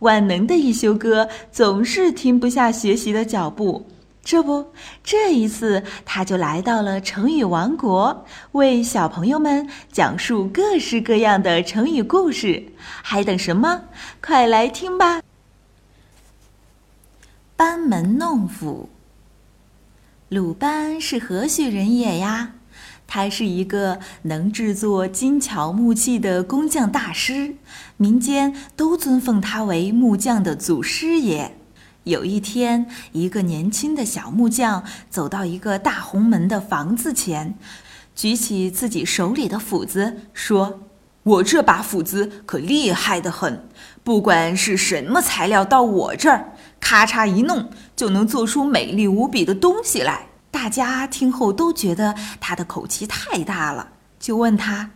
万能的一休哥总是停不下学习的脚步。这不，这一次他就来到了成语王国，为小朋友们讲述各式各样的成语故事。还等什么？快来听吧！班门弄斧。鲁班是何许人也呀？他是一个能制作金巧木器的工匠大师，民间都尊奉他为木匠的祖师爷。有一天，一个年轻的小木匠走到一个大红门的房子前，举起自己手里的斧子，说：“我这把斧子可厉害的很，不管是什么材料，到我这儿，咔嚓一弄，就能做出美丽无比的东西来。”大家听后都觉得他的口气太大了，就问他：“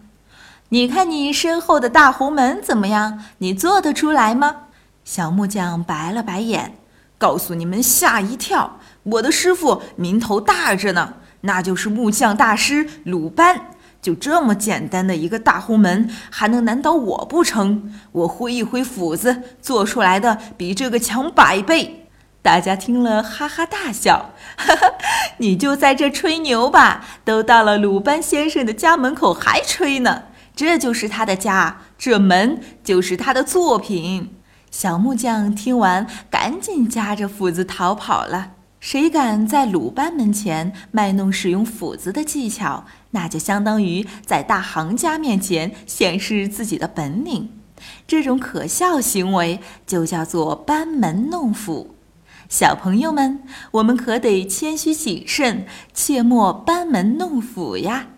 你看你身后的大红门怎么样？你做得出来吗？”小木匠白了白眼。告诉你们吓一跳，我的师傅名头大着呢，那就是木匠大师鲁班。就这么简单的一个大红门，还能难倒我不成？我挥一挥斧子，做出来的比这个强百倍。大家听了哈哈大笑，哈哈，你就在这吹牛吧，都到了鲁班先生的家门口还吹呢。这就是他的家，这门就是他的作品。小木匠听完，赶紧夹着斧子逃跑了。谁敢在鲁班门前卖弄使用斧子的技巧，那就相当于在大行家面前显示自己的本领。这种可笑行为就叫做班门弄斧。小朋友们，我们可得谦虚谨慎，切莫班门弄斧呀。